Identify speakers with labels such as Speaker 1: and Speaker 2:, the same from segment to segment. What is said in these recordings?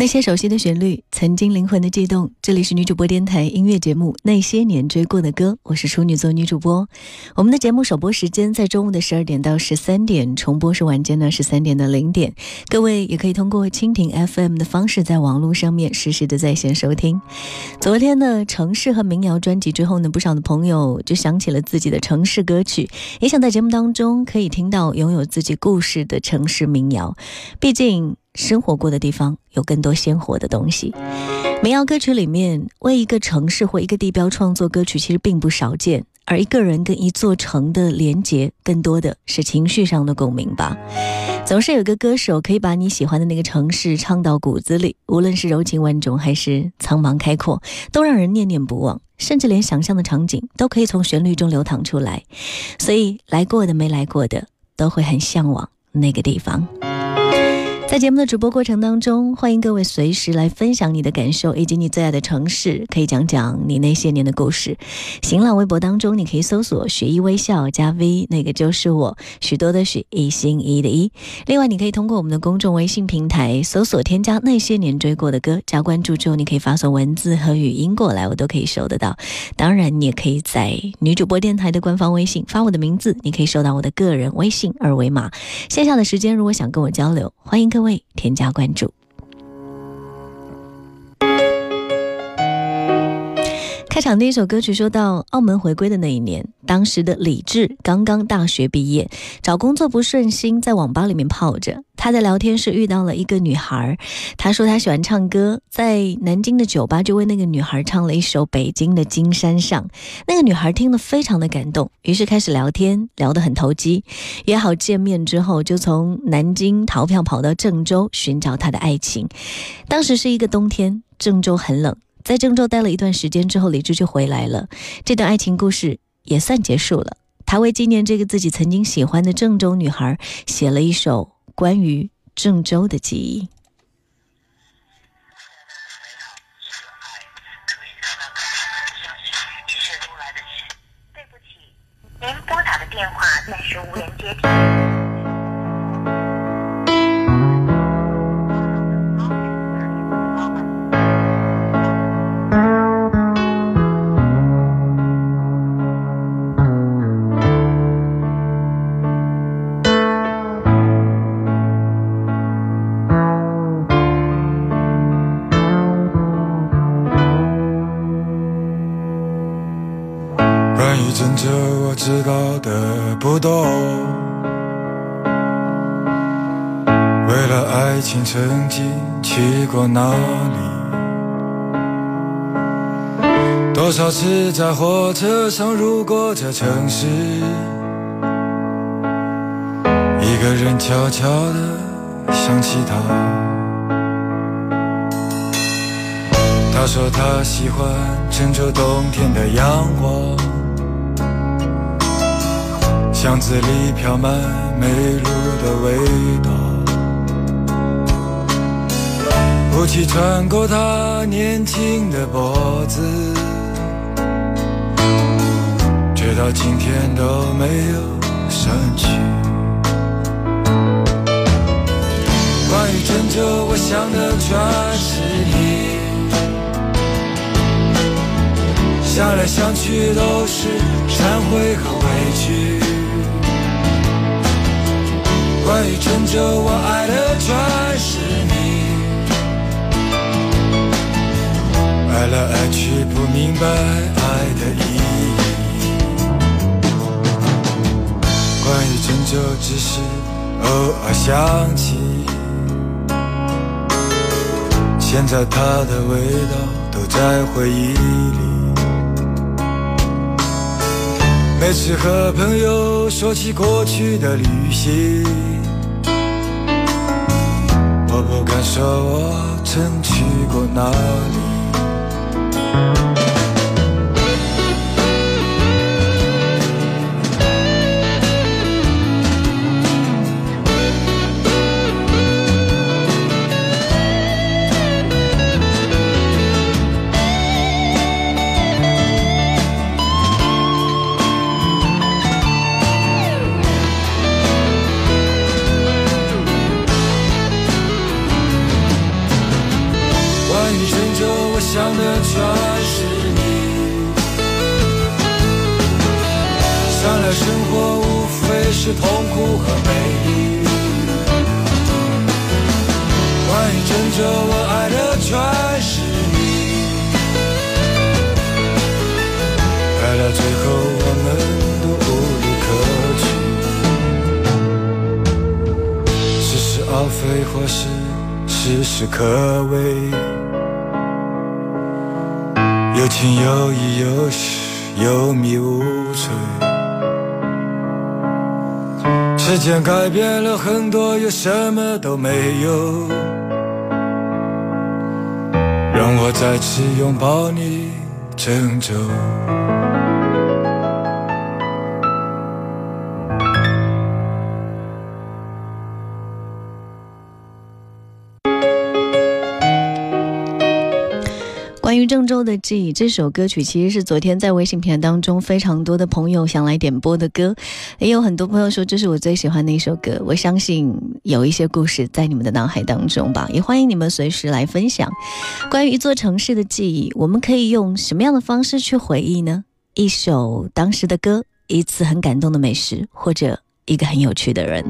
Speaker 1: 那些熟悉的旋律，曾经灵魂的悸动。这里是女主播电台音乐节目《那些年追过的歌》，我是处女座女主播。我们的节目首播时间在中午的十二点到十三点，重播是晚间的十三点到零点。各位也可以通过蜻蜓 FM 的方式，在网络上面实时的在线收听。昨天的城市和民谣专辑之后呢，不少的朋友就想起了自己的城市歌曲，也想在节目当中可以听到拥有自己故事的城市民谣。毕竟。生活过的地方有更多鲜活的东西。民谣歌曲里面为一个城市或一个地标创作歌曲，其实并不少见。而一个人跟一座城的连结，更多的是情绪上的共鸣吧。总是有个歌手可以把你喜欢的那个城市唱到骨子里，无论是柔情万种还是苍茫开阔，都让人念念不忘。甚至连想象的场景都可以从旋律中流淌出来。所以来过的没来过的，都会很向往那个地方。在节目的直播过程当中，欢迎各位随时来分享你的感受以及你最爱的城市，可以讲讲你那些年的故事。新浪微博当中，你可以搜索“雪一微笑”加 V，那个就是我，许多的许，一心一意的一。另外，你可以通过我们的公众微信平台搜索添加“那些年追过的歌”，加关注之后，你可以发送文字和语音过来，我都可以收得到。当然，你也可以在女主播电台的官方微信发我的名字，你可以收到我的个人微信二维码。线下的时间，如果想跟我交流，欢迎各。各位添加关注。开场第一首歌曲说到澳门回归的那一年，当时的李志刚刚大学毕业，找工作不顺心，在网吧里面泡着。他在聊天室遇到了一个女孩，他说他喜欢唱歌，在南京的酒吧就为那个女孩唱了一首《北京的金山上》。那个女孩听了非常的感动，于是开始聊天，聊得很投机。约好见面之后，就从南京逃票跑到郑州寻找他的爱情。当时是一个冬天，郑州很冷。在郑州待了一段时间之后，李志就回来了。这段爱情故事也算结束了。他为纪念这个自己曾经喜欢的郑州女孩，写了一首关于郑州的记忆。
Speaker 2: 对不起，您拨打的电话暂时无人接听。
Speaker 3: 火车上路过这城市，一个人悄悄地想起他。他说他喜欢郑州冬天的阳光。巷子里飘满梅露的味道，雾气穿过他年轻的脖子，直到今天都没有散去。关于郑州，我想的全是你，想来想去都是忏悔和委屈。
Speaker 2: 关于拯救我爱的全是你，爱来爱去不明白爱的意关于拯救只是偶尔想起，现在它的味道都在回忆里。每次和朋友说起过去的旅行，我不敢说我曾去过哪里。痛苦和美丽，关于拯救我爱的全是你。爱到最后，我们都无路可去，似是而非，或是事事可为。有情有义，有时有迷无醉。时间改变了很多，又什么都没有。让我再次拥抱你，郑州。
Speaker 1: 郑州的记忆，这首歌曲其实是昨天在微信平台当中非常多的朋友想来点播的歌，也有很多朋友说这是我最喜欢的一首歌。我相信有一些故事在你们的脑海当中吧，也欢迎你们随时来分享关于一座城市的记忆。我们可以用什么样的方式去回忆呢？一首当时的歌，一次很感动的美食，或者一个很有趣的人。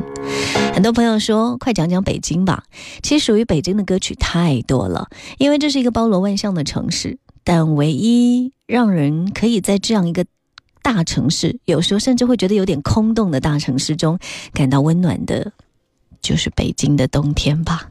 Speaker 1: 很多朋友说，快讲讲北京吧。其实属于北京的歌曲太多了，因为这是一个包罗万象的城市。但唯一让人可以在这样一个大城市，有时候甚至会觉得有点空洞的大城市中感到温暖的，就是北京的冬天吧。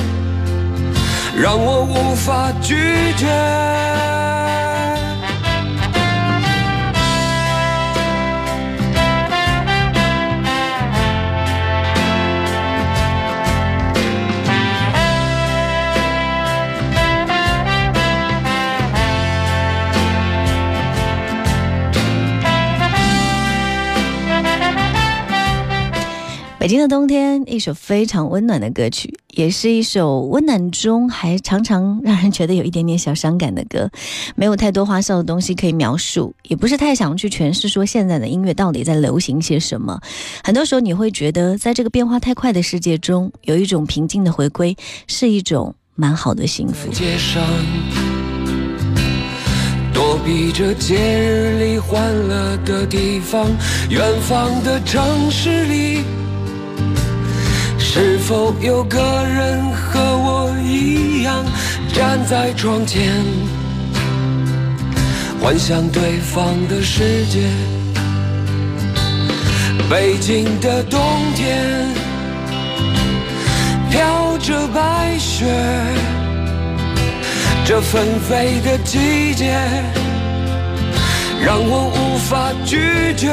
Speaker 4: 让我无法拒绝。
Speaker 1: 北京的冬天一首非常温暖的歌曲也是一首温暖中还常常让人觉得有一点点小伤感的歌。没有太多花哨的东西可以描述，也不是太想去诠释说现在的音乐到底在流行些什么。很多时候你会觉得，在这个变化太快的世界中，有一种平静的回归，是一种蛮好的幸福。
Speaker 4: 街上躲避着节日里欢乐的地方，远方的城市里。是否有个人和我一样站在窗前，幻想对方的世界？北京的冬天飘着白雪，这纷飞的季节让我无法拒绝。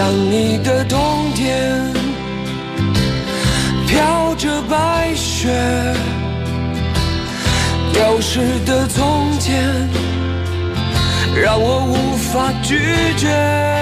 Speaker 4: 想你的冬天，飘着白雪，丢失的从前，让我无法拒绝。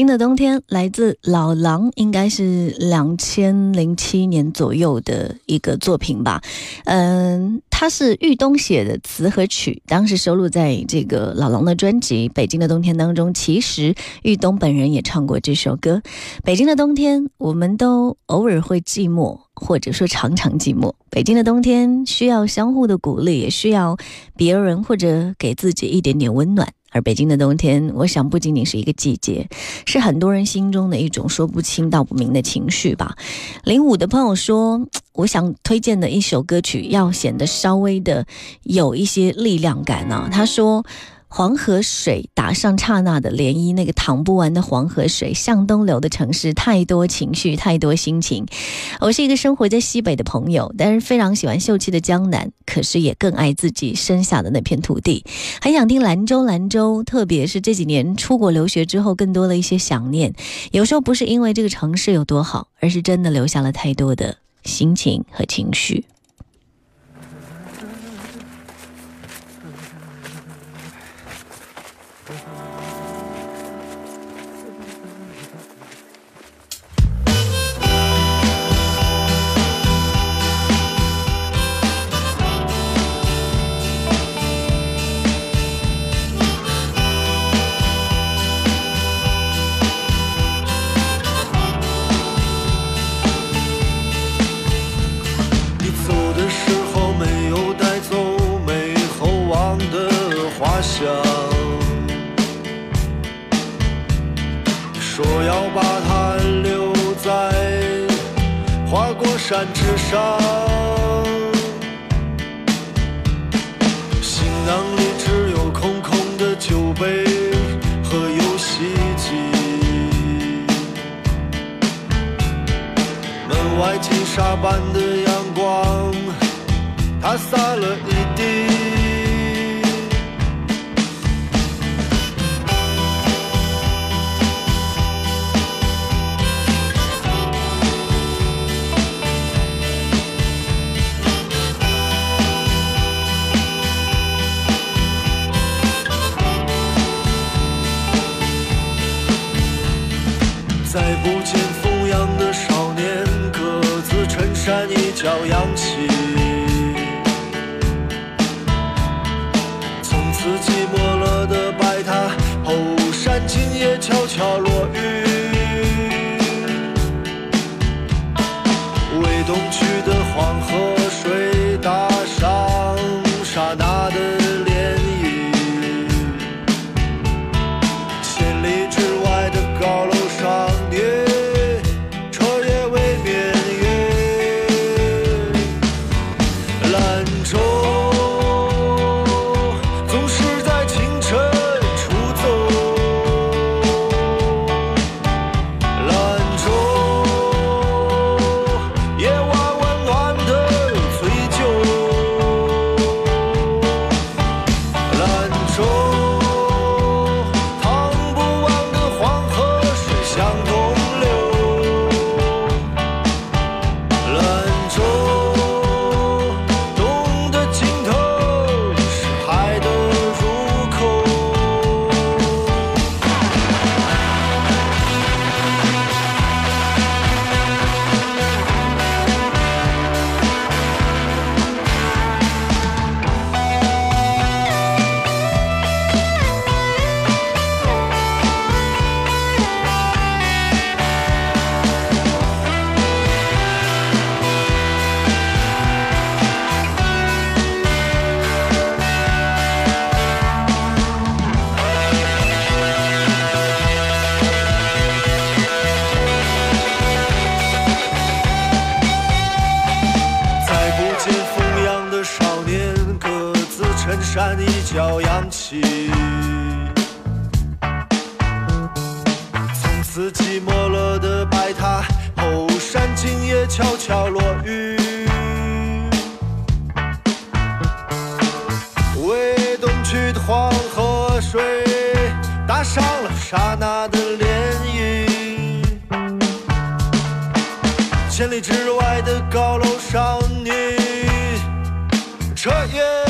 Speaker 1: 北京的冬天来自老狼，应该是两千零七年左右的一个作品吧。嗯，它是豫东写的词和曲，当时收录在这个老狼的专辑《北京的冬天》当中。其实豫东本人也唱过这首歌。《北京的冬天》，我们都偶尔会寂寞，或者说常常寂寞。北京的冬天需要相互的鼓励，也需要别人或者给自己一点点温暖。而北京的冬天，我想不仅仅是一个季节，是很多人心中的一种说不清道不明的情绪吧。零五的朋友说，我想推荐的一首歌曲要显得稍微的有一些力量感呢。他说。黄河水打上刹那的涟漪，那个淌不完的黄河水，向东流的城市，太多情绪，太多心情。我是一个生活在西北的朋友，但是非常喜欢秀气的江南，可是也更爱自己生下的那片土地。很想听兰州，兰州，特别是这几年出国留学之后，更多了一些想念。有时候不是因为这个城市有多好，而是真的留下了太多的心情和情绪。
Speaker 3: 山角扬起。从此寂寞了的白塔后山，今夜悄悄落雨。为东去的黄河水打上了刹那的涟漪。千里之外的高楼上，你彻夜。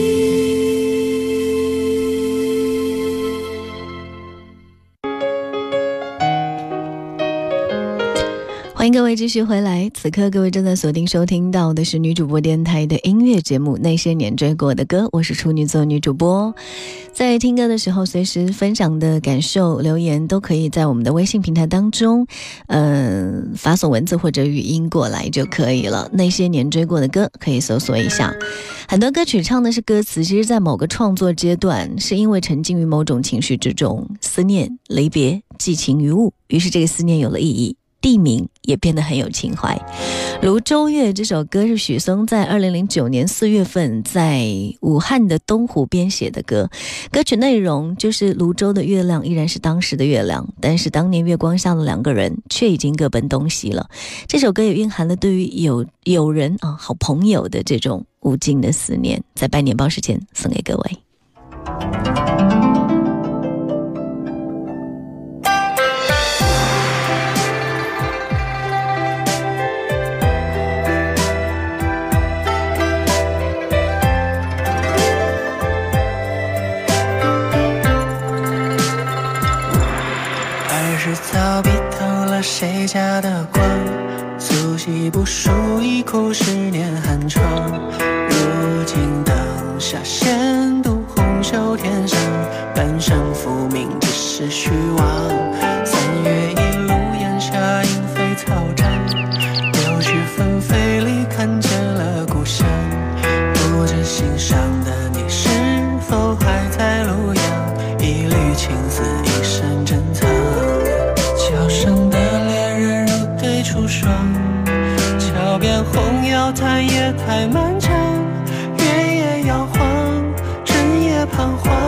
Speaker 1: 位继续回来，此刻各位正在锁定收听到的是女主播电台的音乐节目《那些年追过的歌》，我是处女座女主播。在听歌的时候，随时分享的感受、留言都可以在我们的微信平台当中，嗯，发送文字或者语音过来就可以了。那些年追过的歌可以搜索一下，很多歌曲唱的是歌词，其实在某个创作阶段，是因为沉浸于某种情绪之中，思念、离别、寄情于物，于是这个思念有了意义。地名也变得很有情怀，如《周月》这首歌是许嵩在二零零九年四月份在武汉的东湖边写的歌，歌曲内容就是泸州的月亮依然是当时的月亮，但是当年月光下的两个人却已经各奔东西了。这首歌也蕴含了对于友友人啊好朋友的这种无尽的思念，在拜年报时间送给各位。
Speaker 5: 谁家的光，粗细不输，一苦十年寒窗。如今灯下闲读红袖添香，半生浮名只是虚妄。漫长，月也摇晃，整夜彷徨。